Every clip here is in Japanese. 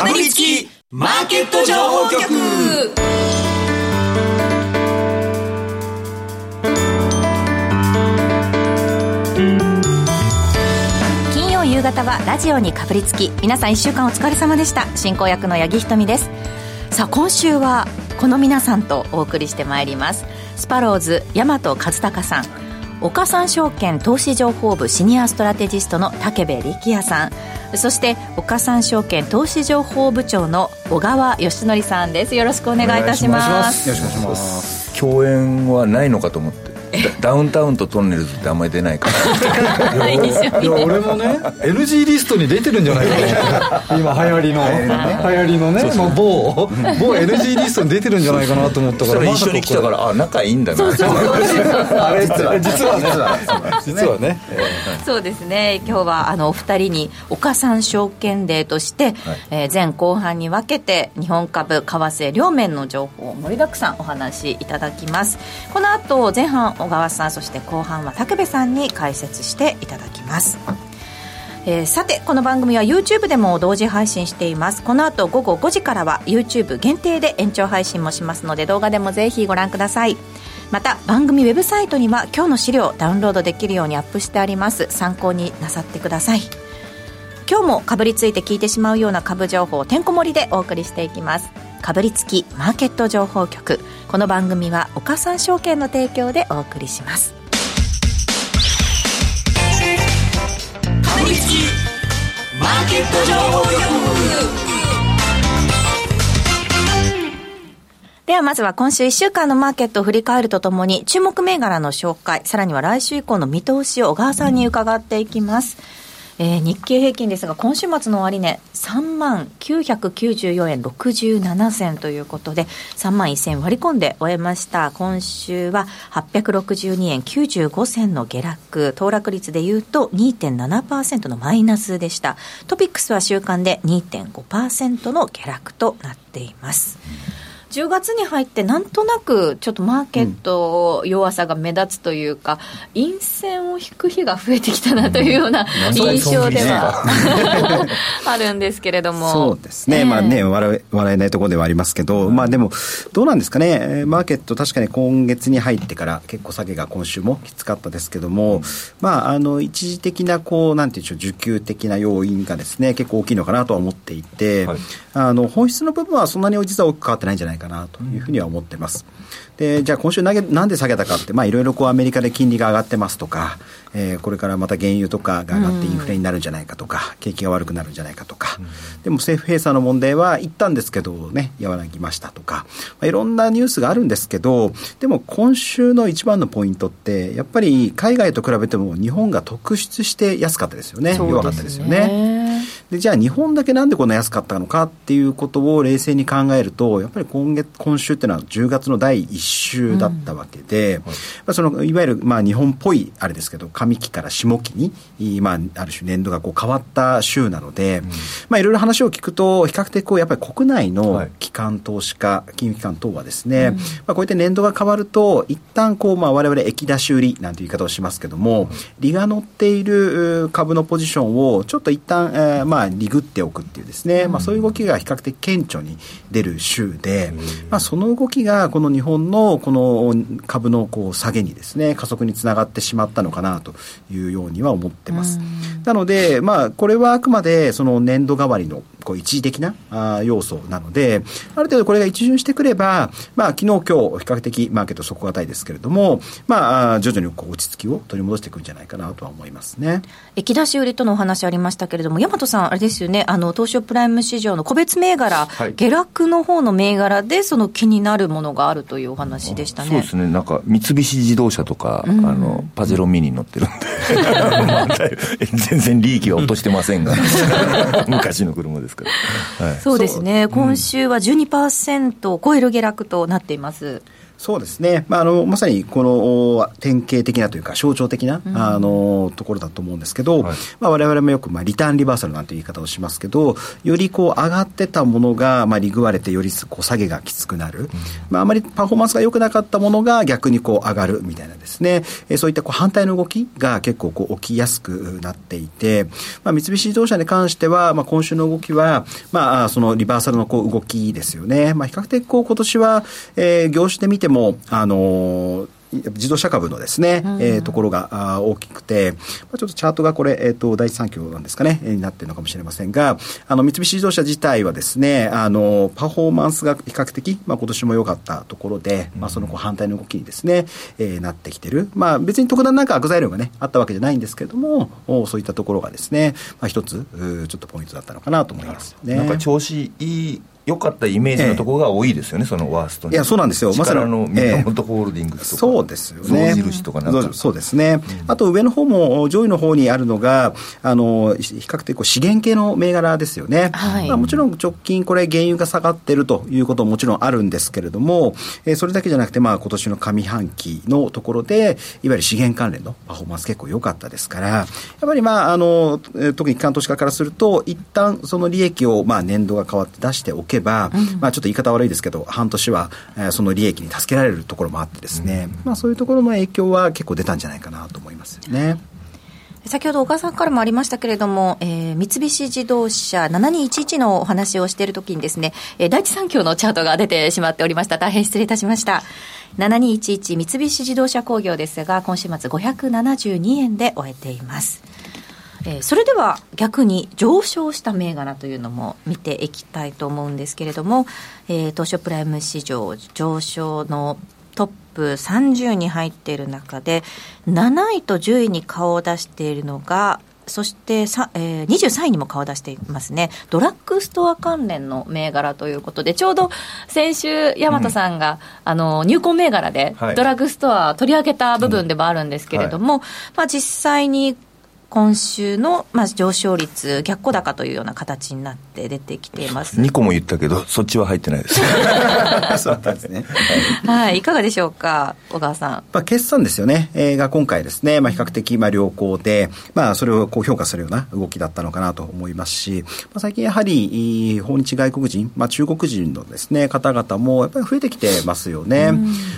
かぶりつきマーケット情報局。金曜夕方はラジオにかぶりつき皆さん1週間お疲れ様でした。進行役の八木ひとみです。さあ今週はこの皆さんとお送りしてまいります。スパローズ大和和孝さん。岡三証券投資情報部シニアストラテジストの武部力也さん。そして岡三証券投資情報部長の小川義則さんです。よろしくお願いいたします。よろしくお願いします。共演はないのかと思ってダウンタウンとトンネルズってあんまり出ないから。いや俺もね NG リストに出てるんじゃないかな 今流行りの。流行りのねもう某。某 NG リストに出てるんじゃないかなと思ったから一緒に来たからあ仲いいんだな。あれ 実は。実はね。実はね。そうですね。今日はあのお二人に岡三証券デーとして、はい、えー、前後半に分けて日本株為替両面の情報を盛りだくさんお話しいただきます。この後前半小川さんそして後半は武部さんに解説していただきます。えー、さてこの番組は YouTube でも同時配信しています。この後午後5時からは YouTube 限定で延長配信もしますので動画でもぜひご覧ください。また番組ウェブサイトには今日の資料をダウンロードできるようにアップしてあります。参考になさってください。今日もかぶりついて聞いてしまうような株情報てんこ盛りでお送りしていきます。かぶりつきマーケット情報局。この番組は岡三証券の提供でお送りします。かぶりつきマーケット情報局。ではまずは今週1週間のマーケットを振り返るとともに注目銘柄の紹介さらには来週以降の見通しを小川さんに伺っていきます、えー、日経平均ですが、今週末の終値、3万994円67銭ということで、3万1000円割り込んで終えました。今週は862円95銭の下落、騰落率でいうと2.7%のマイナスでした。トピックスは週間で2.5%の下落となっています。うん10月に入ってなんとなくちょっとマーケット弱さが目立つというか、うん、陰線を引く日が増えてきたなというような印象では、あるんですけれども。そうですね、えー、まあね笑笑えないところではありますけど、まあでもどうなんですかね。マーケット確かに今月に入ってから結構下げが今週もきつかったですけども、うん、まああの一時的なこうなんていうんでしょう需給的な要因がですね結構大きいのかなとは思っていて、はい、あの本質の部分はそんなに実は大きく変わってないんじゃないかなというふうには思ってます。でじゃあ今週投げなんで下げたかって、まあ、いろいろこうアメリカで金利が上がってますとか、えー、これからまた原油とかが上がってインフレになるんじゃないかとか、景気が悪くなるんじゃないかとか、でも政府閉鎖の問題は一旦ですけどね和らぎましたとか、まあ、いろんなニュースがあるんですけどでも今週の一番のポイントってやっぱり海外と比べても日本が特筆して安かったですよね、ね、弱かったですよね。でじゃあ日本だけなんでこんな安かったのかっていうことを冷静に考えるとやっぱり今月今週っていうのは10月の第1週だったわけで、うんはい、そのいわゆるまあ日本っぽいあれですけど上期から下期に、まあ、ある種年度がこう変わった週なので、うん、まあいろいろ話を聞くと比較的こうやっぱり国内の機関投資家、金融機関等はですね、うん、まあ、こうやって年度が変わると一旦こうまあ我々液出し売りなんていう言い方をしますけども、利が乗っている株のポジションをちょっと一旦、えー、まあまあ、リグっておくっていうですね、まあ、そういう動きが比較的顕著に出る週で、まあ、その動きがこの日本のこの株のこう下げにですね加速につながってしまったのかなというようには思ってます。なので、まあ、これはあくまでその年度代わりのこう一時的なあ要素なので、ある程度これが一巡してくれば、まあ、昨日今日比較的マーケット底堅いですけれども、まあ、徐々にこう落ち着きを取り戻していくんじゃないかなとは思いますね。液出し売りとのお話ありましたけれども、大和さん、あれですよね、あの、東証プライム市場の個別銘柄、はい、下落の方の銘柄で、その気になるものがあるというお話でしたね。そうですね、なんか、三菱自動車とか、うん、あの、パジェロミニに乗ってるんで、全然利益は落としてませんが、昔の車ですから。はい、そうですね、今週は12%を超える下落となっています。そうですね、まあ、あのまさにこの典型的なというか象徴的な、うん、あのところだと思うんですけど、はい。まあ、我々もよく、まあ、リターンリバーサルなんて言い方をしますけどよりこう上がってたものが、まあ、リグわれてよりこう下げがきつくなる、うん、まあ、あまりパフォーマンスが良くなかったものが逆にこう上がるみたいなですね、えそういったこう反対の動きが結構こう起きやすくなっていて、まあ、三菱自動車に関しては、まあ、今週の動きは、まあ、そのリバーサルのこう動きですよね、まあ、比較的こう今年は、えー、業種で見ても、あのー自動車株のですね、うん、えー、ところがあ大きくて、まあ、ちょっとチャートがこれ、えーと、第一三共なんですかね、えー、になっているのかもしれませんが、あの三菱自動車自体はですね、あのパフォーマンスが比較的、まあ今年も良かったところで、まあ、そのこう反対の動きにですね、えー、なってきてる、まあ、別に特段なんか悪材料が、ね、あったわけじゃないんですけれども、そういったところがですね、まあ、一つ、ちょっとポイントだったのかなと思いますね。なんか調子いい良かったイメージのところが多いですよね、ええ、そのワーストいや、そうなんですよ。まさに。の宮本ホールディングスとか、そうですよね。印とかなんか。そうですね、うん、あと上の方も、上位の方にあるのが、あの、比較的こう資源系の銘柄ですよね。はい、まあ、もちろん直近これ原油が下がってるということももちろんあるんですけれども、えー、それだけじゃなくて、まあ今年の上半期のところで、いわゆる資源関連のパフォーマンス結構良かったですから、やっぱりまあ、あの、特に機関投資家からすると、一旦その利益をまあ年度が変わって出しておけば、うん、まあちょっと言い方悪いですけど、半年は、えー、その利益に助けられるところもあってですね、うん、まあ、そういうところの影響は結構出たんじゃないかなと思いますよね。先ほど小川さんからもありましたけれども、えー、三菱自動車7211のお話をしているときにですね、えー、第一三共のチャートが出てしまっておりました。大変失礼いたしました。7211三菱自動車工業ですが、今週末572円で終えています。えー、それでは逆に上昇した銘柄というのも見ていきたいと思うんですけれども、えー、東証プライム市場上昇のトップ30に入っている中で7位と10位に顔を出しているのがそしてさ、えー、23位にも顔を出していますね、ドラッグストア関連の銘柄ということで、ちょうど先週、大和さんが、うん、あの入魂銘柄で、ドラッグストア取り上げた部分でもあるんですけれども、うんはい、まあ、実際に今週の、まあ、上昇率、逆行高というような形になって出てきています。2個も言ったけど、そっちは入ってないです。そうですね、はい、い。かがでしょうか、小川さん。まあ、決算ですよね、えー、が今回ですね、まあ、比較的まあ良好で、まあ、それをこう評価するような動きだったのかなと思いますし、まあ、最近やはり、訪日外国人、まあ、中国人のですね、方々もやっぱり増えてきてますよね。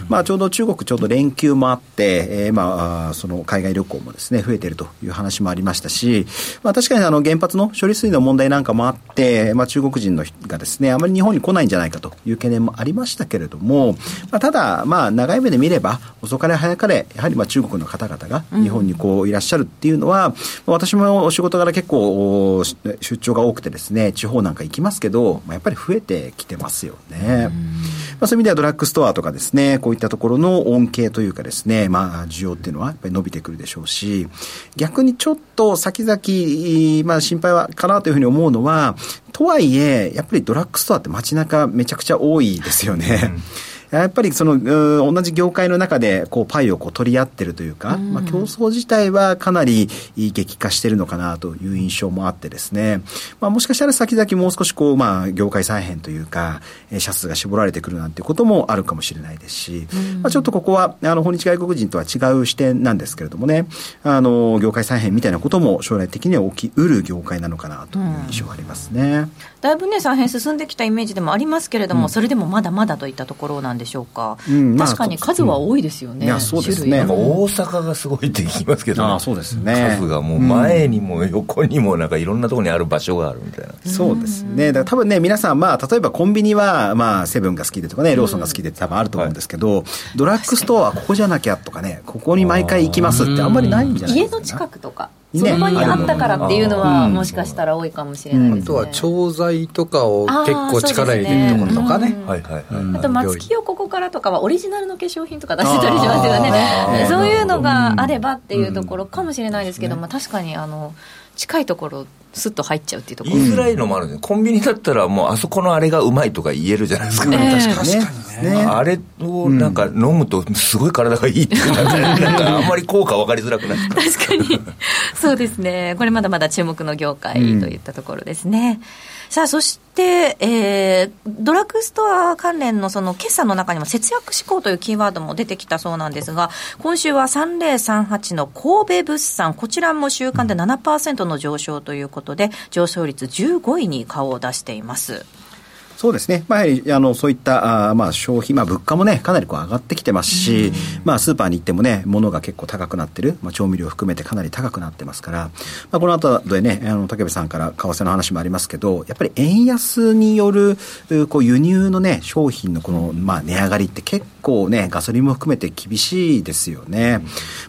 まあ、ちょうど中国、ちょうど連休もあって、えー、まあ、その海外旅行もですね、増えているという話もありましたし、まあ、確かにあの原発の処理水の問題なんかもあって、まあ、中国人のがですね、あまり日本に来ないんじゃないかという懸念もありましたけれども、まあ、ただ、まあ、長い目で見れば、遅かれ早かれ、やはりまあ中国の方々が日本にこういらっしゃるっていうのは、うん、私もお仕事柄結構出張が多くてですね、地方なんか行きますけど、まあ、やっぱり増えてきてますよね。うんまあ、そういう意味ではドラッグストアとかですね、こういったところの恩恵というかですね、まあ、需要っていうのはやっぱり伸びてくるでしょうし、逆にちょょっと先々、まあ、心配はかなというふうに思うのは、とはいえ、やっぱりドラッグストアって街中めちゃくちゃ多いですよね。うんやっぱりその同じ業界の中でこうパイをこう取り合ってるというか、うん、まあ、競争自体はかなり激化してるのかなという印象もあってですね、まあ、もしかしたら先々もう少しこう、まあ、業界再編というか、社数が絞られてくるなんてこともあるかもしれないですし、うん、まあ、ちょっとここはあの訪日外国人とは違う視点なんですけれどもね、あの業界再編みたいなことも将来的には起きうる業界なのかなという印象がありますね。うん。だいぶね、再編進んできたイメージでもありますけれども、うん、それでもまだまだといったところなんでしょうか、うんまあ、確かに数は多いですよね、いやそうですね。大阪がすごいって聞きますけど、あそうですね。数がもう前にも横にも、なんかいろんなところにある場所があるみたいな、そうですね、だから多分ね、皆さん、まあ、例えばコンビニは、まあ、セブンが好きでとかね、ローソンが好きでって多分あると思うんですけど、はい、ドラッグストアはここじゃなきゃとかね、ここに毎回行きますってあんまりないんじゃないですか、家の近くとか。その場にあったからっていうのは、もしかしたら多いかもしれないですね。あとは調剤とかを結構力入れるところとかね。あと松木をここからとかはオリジナルの化粧品とか出してたりしますよね。そういうのがあればっていうところかもしれないですけど、まあ確かにあの近いところスッと入っちゃうっていうところ。言いづらいのもあるんですコンビニだったらもうあそこのあれがうまいとか言えるじゃないですか、ええ確かにね。あれをなんか飲むとすごい体がいいっていうなんかなんかあんまり効果分かりづらくないですか？確かに。そうですね。これまだまだ注目の業界といったところですね、さあそして、えー、ドラッグストア関連のその決算の中にも節約志向というキーワードも出てきたそうなんですが今週は3038の神戸物産。こちらも週間で7%の上昇ということで上昇率15位に顔を出しています。そうですね、まあ、やはりあのそういったあーまあ消費、まあ、物価もね、かなりこう上がってきてますし、まあ、スーパーに行ってもね、物が結構高くなってる、まあ、調味料含めてかなり高くなってますから、まあ、この後でね、あの竹部さんから為替の話もありますけど、やっぱり円安によるうこう輸入のね、商品のこの、まあ、値上がりって結構ね、ガソリンも含めて厳しいですよね。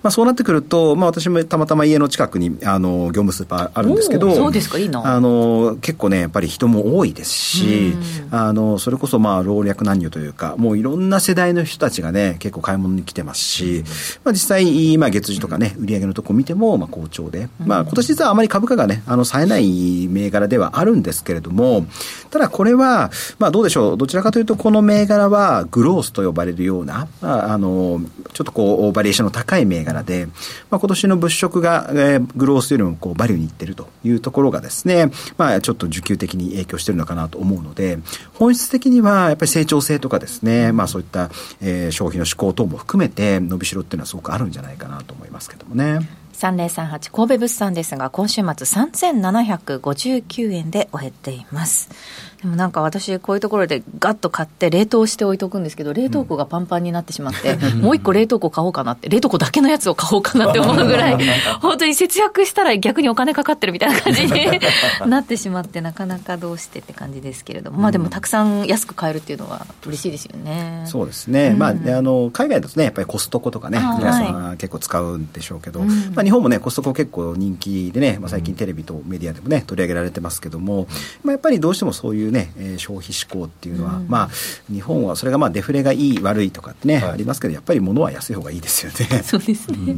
まあ、そうなってくると、まあ、私もたまたま家の近くにあの業務スーパーあるんですけど、そうですか。いいな。あの結構ね、やっぱり人も多いですし、あのそれこそまあ老若男女というか、もういろんな世代の人たちがね、結構買い物に来てますし、まあ、実際、まあ、月次とかね、売り上げのとこ見てもまあ好調で、まあ今年実はあまり株価がね、あの冴えない銘柄ではあるんですけれども、ただこれは、まあどうでしょう、どちらかというと、この銘柄はグロースと呼ばれるような、まあ、あのちょっとこう、バリエーションの高い銘柄で、まあ今年の物色が、えーグロースよりもこうバリューにいってるというところがですね、まあちょっと需給的に影響してるのかなと思うので、本質的にはやっぱり成長性とかですね、まあそういった、えー消費の志向等も含めて伸びしろっていうのはすごくあるんじゃないかなと思いますけどもね。3038神戸物産ですが今週末3759円で終えていますでもなんか私こういうところでガッと買って冷凍して置いとくんですけど冷凍庫がパンパンになってしまって、もう一個冷凍庫買おうかなって 冷凍庫だけのやつを買おうかなって思うぐらい本当に節約したら逆にお金かかってるみたいな感じになってしまって なかなかどうしてって感じですけれども。まあでもたくさん安く買えるっていうのは嬉しいですよね。そうですね、まあ、であの海外だとね、やっぱりコストコとかね、あ皆さん結構使うんでしょうけど、うん。まあ、日本もね、コストコ結構人気でね、まあ、最近テレビとメディアでもね、取り上げられてますけども、まあ、やっぱりどうしてもそういうね、えー消費志向っていうのは、まあ、日本はそれがまあデフレがいい、悪いとかってね、はいありますけど、やっぱり物は安い方がいいですよね。そうですね。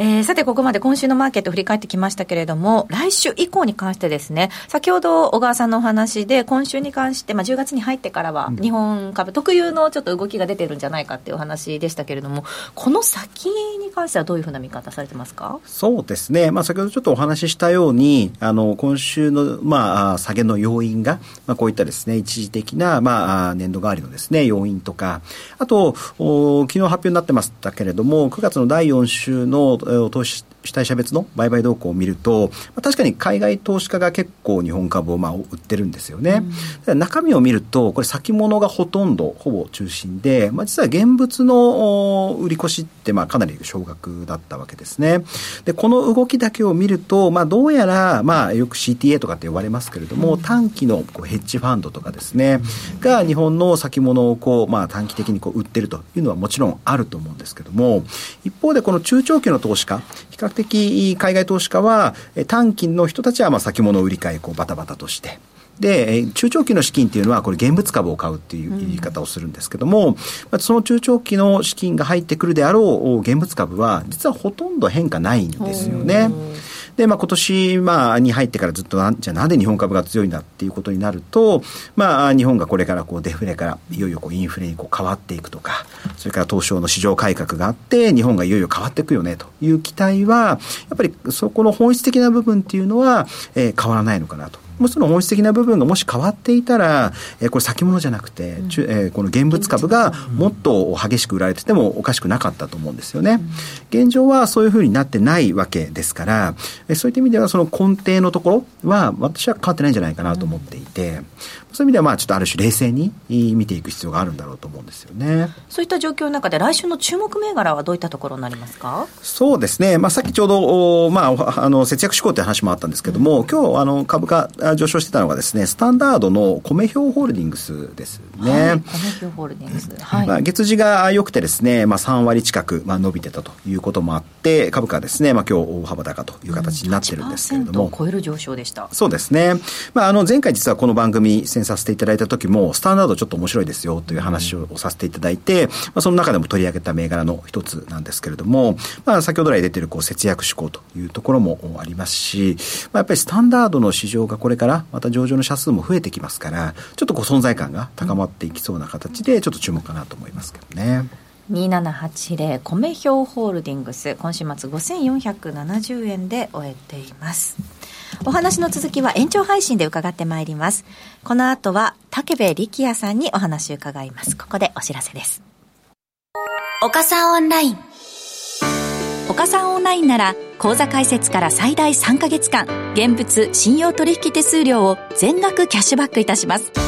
えーさて、ここまで今週のマーケット振り返ってきましたけれども、来週以降に関してですね、先ほど小川さんのお話で、今週に関して、まあ、10月に入ってからは、日本株特有のちょっと動きが出てるんじゃないかっていうお話でしたけれども、この先に関してはどういうふうな見方されてますか？そうですね、まあ、先ほどちょっとお話ししたように、あの今週の、まあ、あ下げの要因が、まあ、こういったですね一時的な、まあ、あ年度代わりのですね要因とか、あと、お昨日発表になってましたけれども、9月の第4週のを通し主体者別の売買動向を見ると、まあ、確かに海外投資家が結構日本株をまあ売ってるんですよね。ただ中身を見ると、これ先物がほとんど、ほぼ中心で、まあ、実は現物のお売り越しってまあかなり少額だったわけですね。で、この動きだけを見ると、まあどうやら、まあよく CTA とかって呼ばれますけれども、短期のこうヘッジファンドとかですね、が日本の先物をこう、まあ短期的にこう売ってるというのはもちろんあると思うんですけども、一方でこの中長期の投資家、比較的海外投資家は、短期の人たちはまあ先物売り買いこうバタバタとして、で、中長期の資金っていうのは、これ現物株を買うっていう言い方をするんですけども、まあその中長期の資金が入ってくるであろう現物株は、実はほとんど変化ないんですよね。で、まあ今年、まあに入ってからずっとなん、じゃあなんで日本株が強いんだっていうことになると、まあ日本がこれからこうデフレからいよいよこうインフレにこう変わっていくとか、それから東証の市場改革があって、日本がいよいよ変わっていくよねという期待は、やっぱりそこの本質的な部分っていうのは、えー変わらないのかなと。もしその本質的な部分がもし変わっていたら、えーこれ先物じゃなくて、ちゅえーこの現物株がもっと激しく売られててもおかしくなかったと思うんですよね。現状はそういうふうになってないわけですから、えーそういった意味ではその根底のところは私は変わってないんじゃないかなと思っていて、そういう意味ではまあちょっとある種冷静にえー見ていく必要があるんだろうと思うんですよね。そういった状況の中で、来週の注目銘柄はどういったところになりますか？そうですね、まあ、さっきちょうど、おまあお、あの節約志向って話もあったんですけども、今日あの株価あ上昇してたのがですね、スタンダードの米表ホールディングスですね。はい、月次が良くてですね、まあ、3割近く、まあ、伸びてたということもあって、株価はですね、まあ、今日大幅高という形になってるんですけれど8%もを。超える上昇でした。そうですね。まあ、あの、前回実はここの番組出演させていただいた時も、スタンダードちょっと面白いですよという話をさせていただいて、まあ、その中でも取り上げた銘柄の一つなんですけれども、まあ、先ほど来出てるこう節約志向というところもありますし、まあ、やっぱりスタンダードの市場がこれからまた上場の社数も増えてきますから、ちょっとこう存在感が高まっていきそうな形で、ちょっと注目かなと思いますけどね。2780米表ホールディングス。今週末5470円で終えています。お話の続きは延長配信で伺ってまいります。この後は武部力也さんにお話を伺います。ここでお知らせです。岡さんオンライン。岡さんオンラインなら口座開設から最大3ヶ月間現物信用取引手数料を全額キャッシュバックいたします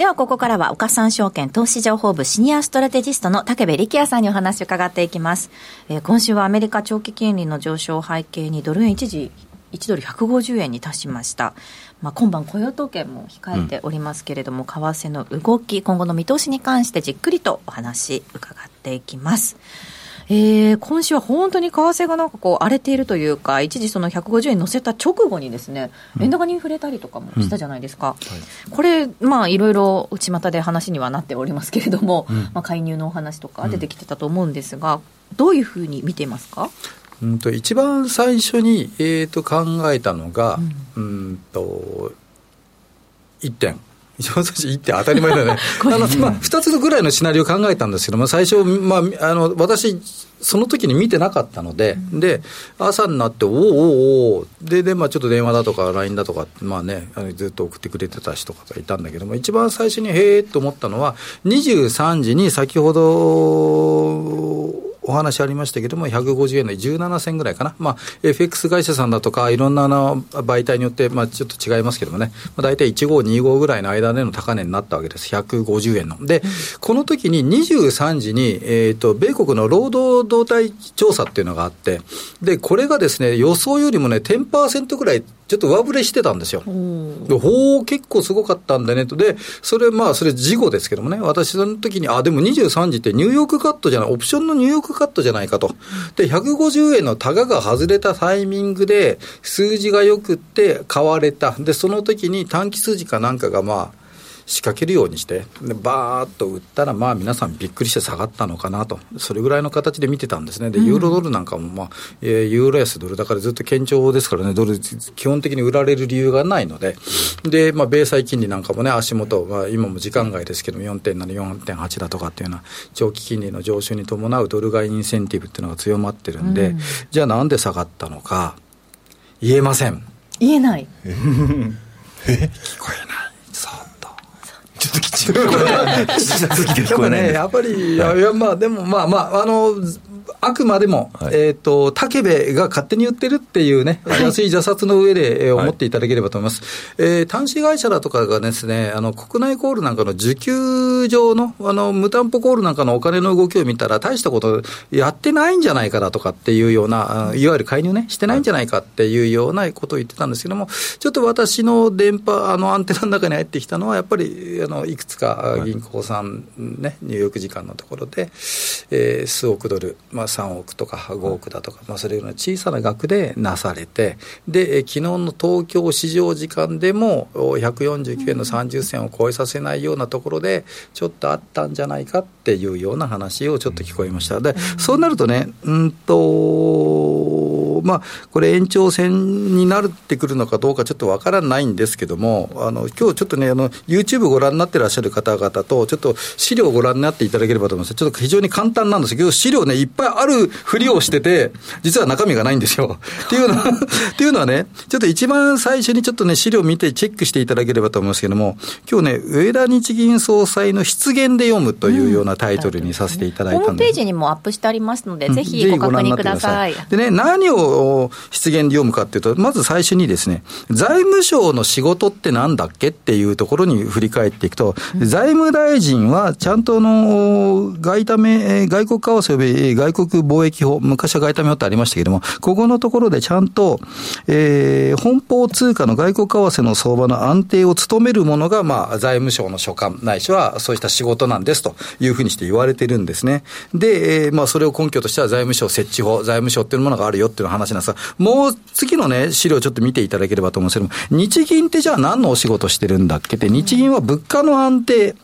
ではここからは岡三証券投資情報部シニアストラテジストの武部力也さんにお話を伺っていきます、えー、今週はアメリカ長期金利の上昇を背景にドル円一時1ドル150円に達しました、まあ、今晩雇用統計も控えておりますけれども、うん、為替の動き今後の見通しに関してじっくりとお話伺っていきますえー、今週は本当に為替がなんかこう荒れているというか、一時その150円乗せた直後にですね、円高に触れたりとかもしたじゃないですか。うんはい、これ、まあいろいろ内股で話にはなっておりますけれども、うん、まあ介入のお話とか出てきてたと思うんですが、どういうふうに見ていますか？うんと一番最初に、えー、と考えたのが、うん、うんと1点。一番最初、1点当たり前だ よね。あの、まあ、2つぐらいのシナリオを考えたんですけども、最初、まあ、あの、私、その時に見てなかったので、うん、で、朝になって、おおおおで、で、まあちょっと電話だとか LINE だとか、まあね、ずっと送ってくれてた人がいたんだけども、一番最初にへえと思ったのは、23時に先ほど、お話ありましたけども、150円の17銭ぐらいかな、まあ、FX 会社さんだとか、いろんなの媒体によって、まあ、ちょっと違いますけどもね、まあ、大体1525ぐらいの間での高値になったわけです、150円の。で、この時に23時に、えーと、米国の労働動態調査っていうのがあって、で、これがですね、予想よりもね、10%ぐらいちょっと上振れしてたんですよ。ほう、結構すごかったんだねと。で、それ、まあ、それ事後ですけどもね、私その時に、あ、でも23時ってニューヨークカットじゃない、オプションのニューヨークカットじゃないかと。で、150円のタガが外れたタイミングで、数字がよくって買われた。で、その時に短期数字かなんかがまあ、仕掛けるようにして、でバーッと売ったら、まあ皆さんびっくりして下がったのかなと、それぐらいの形で見てたんですね。で、ユーロドルなんかも、まあ、えー、ユーロ安ドルだからずっと堅調ですからね、ドル、基本的に売られる理由がないので、で、まあ、米債金利なんかもね、足元、まあ、今も時間外ですけども、4.7、4.8だとかっていうような、長期金利の上昇に伴うドル買いインセンティブっていうのが強まってるんで、うん、じゃあなんで下がったのか、言えません。言えない。え 聞こえない。ちょっと聞こえない。聞こえない。ね、やっぱり、いや、いやまあ、でも、まあまあ、あの、あくまでも、はい、えっ、ー、と、武部が勝手に言ってるっていうね、はい、安い挫折の上で、えー、思っていただければと思います。はい、えー、端子会社だとかがですね、あの、国内コールなんかの受給上の、あの、無担保コールなんかのお金の動きを見たら、大したことやってないんじゃないかなとかっていうような、いわゆる介入ね、してないんじゃないかっていうようなことを言ってたんですけども、ちょっと私の電波、あの、アンテナの中に入ってきたのは、やっぱり、あの、いくつか銀行さんね、入浴時間のところで、えー、数億ドル、まあ、3億とか5億だとか、まあ、それような小さな額でなされて、で昨日の東京市場時間でも、149円の30銭を超えさせないようなところで、ちょっとあったんじゃないかっていうような話をちょっと聞こえました。で、そうなるとね、うんと、ーまあ、これ延長戦になってくるのかどうかちょっとわからないんですけども、あの、今日ちょっとね、あの、YouTube ご覧になってらっしゃる方々と、ちょっと資料をご覧になっていただければと思います。ちょっと非常に簡単なんですけど、資料ね、いっぱいあるふりをしてて、実は中身がないんですよ。っていうのは、っていうのはね、ちょっと一番最初にちょっとね、資料を見てチェックしていただければと思いますけども、今日ね、上田日銀総裁の失言で読むというようなタイトルにさせていただいたんです、ホームページにもアップしてありますので、ぜひご確認ください。でね、何を失言で読むかっていうと、まず最初にですね、財務省の仕事ってなんだっけっていうところに振り返っていくと、財務大臣はちゃんとの外為、外国為替及び外国貿易法、昔は外為法ってありましたけれども、ここのところでちゃんと、えー、本邦通貨の外国為替の相場の安定を務めるものが、まあ、財務省の所管、ないしはそうした仕事なんですというふうにして言われてるんですね。で、えー、まあ、それを根拠としては財務省設置法、財務省っていうものがあるよっていう話なんですが、もう次のね、資料をちょっと見ていただければと思うんですけども、日銀ってじゃあ何のお仕事してるんだっけって、日銀は物価の安定、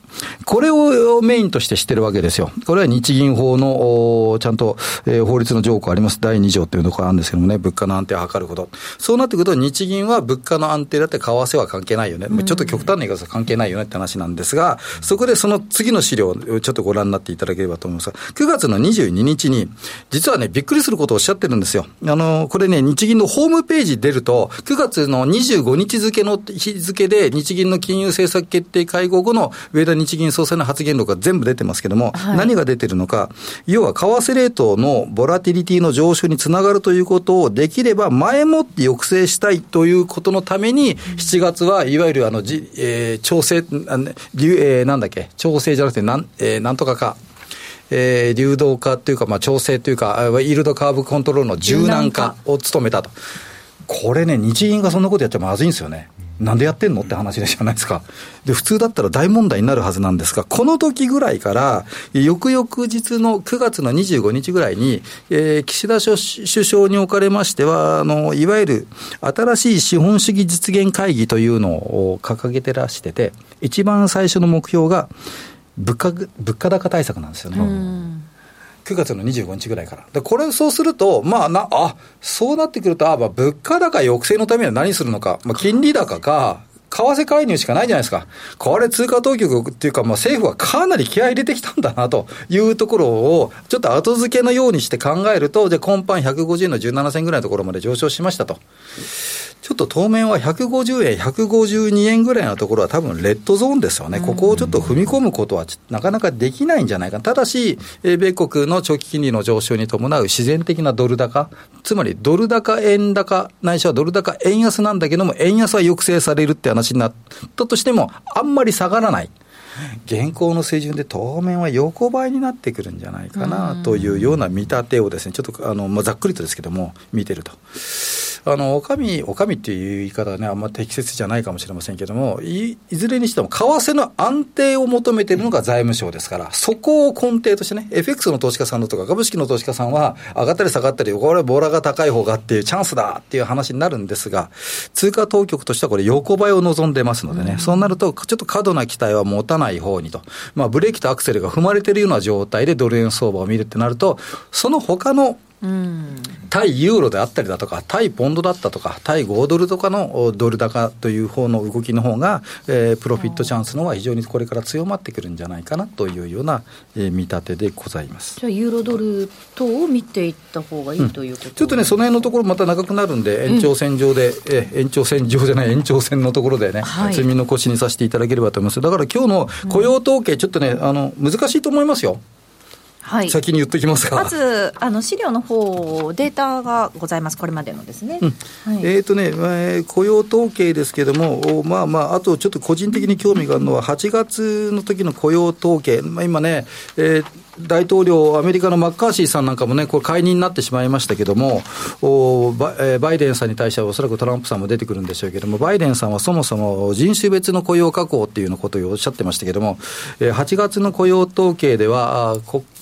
これをメインとしてしてるわけですよ。これは日銀法の、ちゃんと、えー、法律の条項あります。第2条っていうところあるんですけどもね、物価の安定を図ること。そうなってくると、日銀は物価の安定だって為替は関係ないよね。うん、ちょっと極端な言い方は関係ないよねって話なんですが、そこでその次の資料をちょっとご覧になっていただければと思いますが、9月の22日に、実はね、びっくりすることをおっしゃってるんですよ。あの、これね、日銀のホームページ出ると、9月の25日付の日付で、日銀の金融政策決定会合後の上田日銀総裁の発言録が全部出てますけども、はい、何が出てるのか、要は為替レートのボラティリティの上昇につながるということをできれば前もって抑制したいということのために、7月はいわゆるあの、じえー、調整、あえー、なんだっけ、調整じゃなくてなん、えー、なんとかか。えー、流動化というか、まあ、調整というか、イールドカーブコントロールの柔軟化を務めたと。これね、日銀がそんなことやっちゃまずいんですよね。なんでやってんのって話じゃないですか。で、普通だったら大問題になるはずなんですが、この時ぐらいから、翌々日の9月の25日ぐらいに、えー、岸田首相におかれましては、あの、いわゆる新しい資本主義実現会議というのを掲げてらしてて、一番最初の目標が、物価、物価高対策なんですよね。9月の25日ぐらいから。で、これ、そうすると、まあ、な、あ、そうなってくると、あ、まあ、物価高抑制のためには何するのか。まあ、金利高か、為替介入しかないじゃないですか。これ通貨当局っていうか、まあ、政府はかなり気合い入れてきたんだなというところを、ちょっと後付けのようにして考えると、じゃあ今般150円の17銭ぐらいのところまで上昇しましたと。ちょっと当面は150円、152円ぐらいのところは多分レッドゾーンですよね。ここをちょっと踏み込むことはなかなかできないんじゃないか。ただし、米国の長期金利の上昇に伴う自然的なドル高、つまりドル高、円高、ないしはドル高、円安なんだけども、円安は抑制されるって話になったとしても、あんまり下がらない。現行の水準で当面は横ばいになってくるんじゃないかなというような見立てをですね、ちょっとあの、まあ、ざっくりとですけども、見てると。あの、おかみ、おかみっていう言い方はね、あんま適切じゃないかもしれませんけども、いいずれにしても、為替の安定を求めているのが財務省ですから、そこを根底としてね、FX の投資家さんのとか、株式の投資家さんは、上がったり下がったり、これ、ボラが高い方がっていうチャンスだっていう話になるんですが、通貨当局としてはこれ、横ばいを望んでますのでね、うん、そうなると、ちょっと過度な期待は持たないない方にと、まあ、ブレーキとアクセルが踏まれているような状態でドル円相場を見るってなると、その他の対ユーロであったりだとか、対ポンドだったとか、対5ドルとかのドル高という方の動きの方が、えー、プロフィットチャンスの方が非常にこれから強まってくるんじゃないかなというような、えー、見立てでございます。じゃあ、ユーロドル等を見ていった方がいいということ、うん、ちょっとね、その辺のところ、また長くなるんで、延長線上で、うん、え延長線上じゃない、延長線のところでね、はい、積み残しにさせていただければと思います。だから今日の雇用統計、ちょっとね、あの難しいと思いますよ。はい、先に言っておきますか。まずあの資料の方データがございます、これまでのですね、うん。はい、えっ、ー、とね、えー、雇用統計ですけれども、まあまあ、あとちょっと個人的に興味があるのは、8月の時の雇用統計、まあ、今ね、えー、大統領、アメリカのマッカーシーさんなんかもね、これ、解任になってしまいましたけども、おババイデンさんに対しては、おそらくトランプさんも出てくるんでしょうけども、バイデンさんはそもそも人種別の雇用確保っていうのことをおっしゃってましたけども、8月の雇用統計では、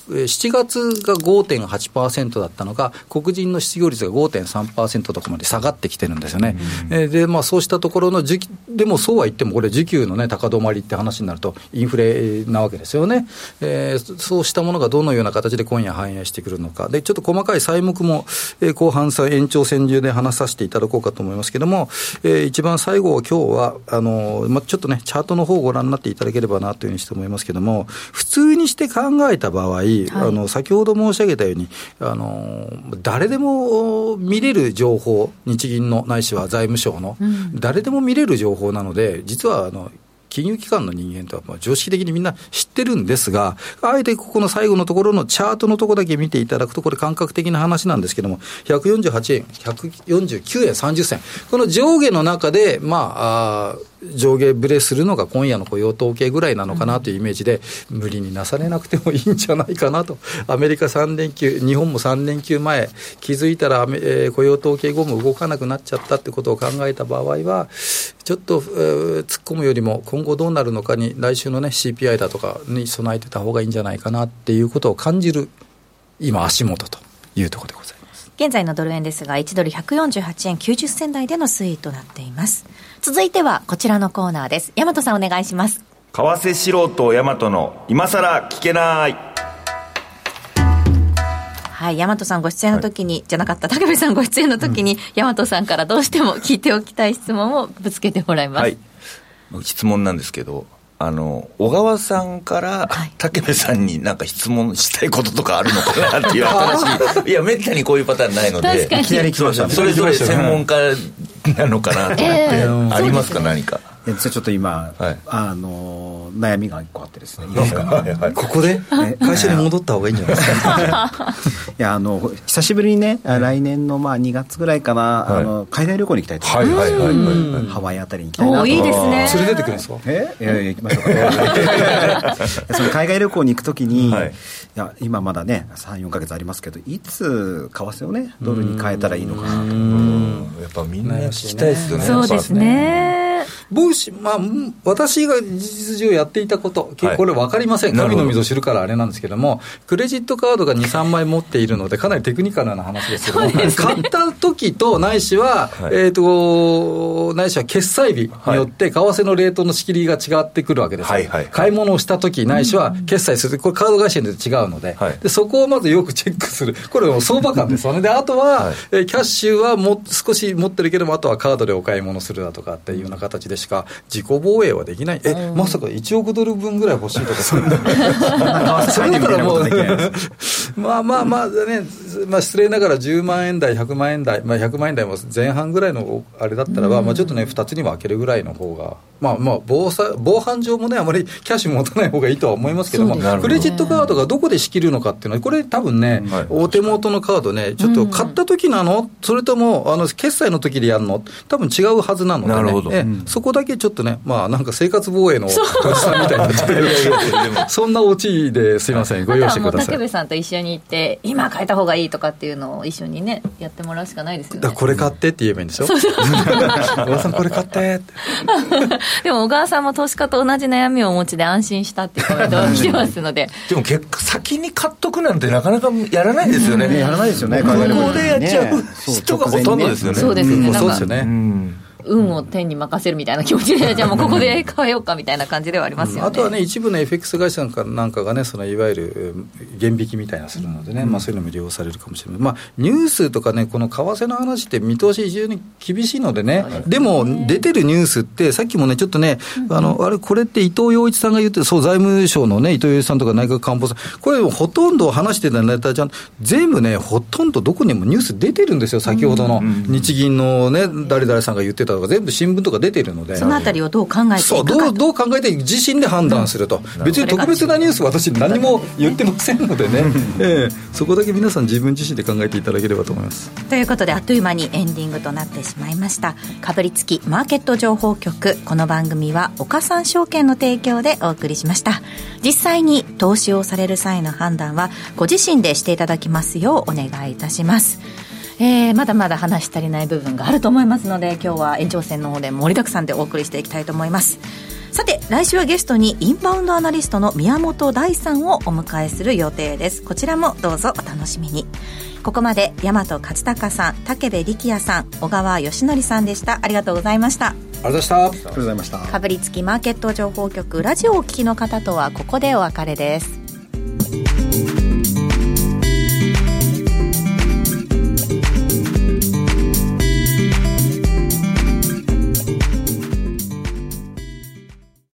7月が5.8%だったのが、黒人の失業率が5.3%とかまで下がってきてるんですよね。うん、で、まあ、そうしたところの時期、でもそうは言っても、これ、需給の、ね、高止まりって話になると、インフレなわけですよね。えー、そうしたものがどのような形で今夜反映してくるのか。で、ちょっと細かい細目も、えー、後半さ延長線上で話させていただこうかと思いますけれども、えー、一番最後、今日は、あの、まあ、ちょっとね、チャートの方をご覧になっていただければなというふうにして思いますけれども、普通にして考えた場合、はい、あの先ほど申し上げたように、あの誰でも見れる情報、日銀のないしは財務省の、うん、誰でも見れる情報なので、実はあの金融機関の人間とはまあ常識的にみんな知ってるんですが、あえてここの最後のところのチャートのところだけ見ていただくと、これ、感覚的な話なんですけども、148円、149円30銭、この上下の中で、まあ、あ上下ぶれするのが今夜の雇用統計ぐらいなのかなというイメージで、無理になされなくてもいいんじゃないかなと、アメリカ3連休、日本も3連休前、気づいたら、えー、雇用統計後も動かなくなっちゃったってことを考えた場合は、ちょっと、えー、突っ込むよりも、今後どうなるのかに、来週の、ね、CPI だとかに備えてた方がいいんじゃないかなっていうことを感じる、今、足元というところでございます。現在のドル円ですが、1ドル148円90銭台での推移となっています。続いてはこちらのコーナーです。大和さんお願いします。為替素人大和の今さら聞けない。はい、大和さんご出演の時に、はい、じゃなかった、武部さんご出演の時に、うん、大和さんからどうしても聞いておきたい質問をぶつけてもらいます。はい、質問なんですけど、あの小川さんから武部さんになんか質問したいこととかあるのかなっていう 話。いやめったにこういうパターンないのでいきなり来ましたそれぞれ専門家なのかなと思って、えー、ありますか、何か。実はちょっと今、はい、あの悩みが一個あってですね、ここで、会社に戻った方がいいんじゃないですか？いやあの久しぶりにね、来年のまあ2月ぐらいかな、はい、あの海外旅行に行きたいと思います。はいはいはいはい、ハワイあたりに行きたいなと。いいですね。連れてってくるんですか。え、いやいや行きましょうか。その海外旅行に行くときに、はい、いや今まだね三四か月ありますけど、いつ為替をね？ドルに変えたらいいのかなと。やっぱみんな聞きたいですよね。そうですね。僕、まあ、私が事実上やっていたこと、これ分かりません、神の水を知るからあれなんですけども、クレジットカードが2、3枚持っているので、かなりテクニカルな話ですけども、ね、買った時と、ないしは、はい、えっ、ー、と、ないしは決済日によって、為替のレートの仕切りが違ってくるわけですよ、はいはい、買い物をした時ないしは決済する、これ、カード会社によって違うので、はい、でそこをまずよくチェックする、これ、相場感ですよね、であとは、はい、えキャッシュはも少し持ってるけども、あとはカードでお買い物するだとかっていうような形でしか、自己防衛はできない、え、まさか1億ドル分ぐらい欲しいとか、そんな、それだからもう、まあまあまあね、まあ、失礼ながら10万円台、100万円台、まあ、100万円台も前半ぐらいのあれだったらば、まあ、ちょっとね、2つに分けるぐらいの方が、まあまあ防災、防犯上もね、あまりキャッシュ持たない方がいいとは思いますけども、クレジットカードがどこで仕切るのかっていうのは、これ、多分ね、お手元のカードね、ちょっと買った時なの、それともあの決済の時でやるの、多分違うはずなのでね、そこだけちょっとね、まあ、なんか生活防衛のおじさんみたいになってる そんなオチですいません、ご容赦ください。武部さんと一緒に行って、今変えた方がいいとかっていうのを一緒にね、やってもらうしかないですよね。これ買ってって言えばいいんでしょ？小川 さん、これ買ってって。でも小川さんも投資家と同じ悩みをお持ちで安心したっていうコメントが来てますので。でも結果、先に買っとくなんてなかなかやらないですよね。やらないですよね。ここでやっちゃう人がほとんどですよね。そうですね。そうですよね。運を天に任せるみたいな気持ちで、じゃあもうここで変えようかみたいな感じではありますよね、あとはね、一部の FX 会社なんかがね、そのいわゆる減引きみたいなするのでね、うん、まあ、そういうのも利用されるかもしれない、まあ、ニュースとかね、この為替の話って見通し、非常に厳しいのでね、でも出てるニュースって、さっきもね、ちょっとね、あのあれ、これって伊藤洋一さんが言ってる、そう、財務省のね、伊藤洋一さんとか内閣官房さん、これ、ほとんど話してたネタじゃん、全部ね、ほとんどどこにもニュース出てるんですよ、先ほどの日銀のね、誰々さんが言ってたとか、全部新聞とか出てるので、そのあたりをどう考えていくかどうどう考えて自身で判断すると、うん、別に特別なニュース、私、何も言ってませんのでね、えー、そこだけ皆さん、自分自身で考えていただければと思います。ということで、あっという間にエンディングとなってしまいました。かぶりつきマーケット情報局、この番組は岡三証券の提供でお送りしました。実際に投資をされる際の判断は、ご自身でしていただきますようお願いいたします。えー、まだまだ話し足りない部分があると思いますので今日は延長戦の方で盛りだくさんでお送りしていきたいと思います。さて来週はゲストにインバウンドアナリストの宮本大さんをお迎えする予定です。こちらもどうぞお楽しみに。ここまで大和勝孝さん武部力也さん小川義則さんでした。ありがとうございました。ありがとうございました。ありがとうございました。かぶりつきマーケット情報局ラジオをお聞きの方とはここでお別れです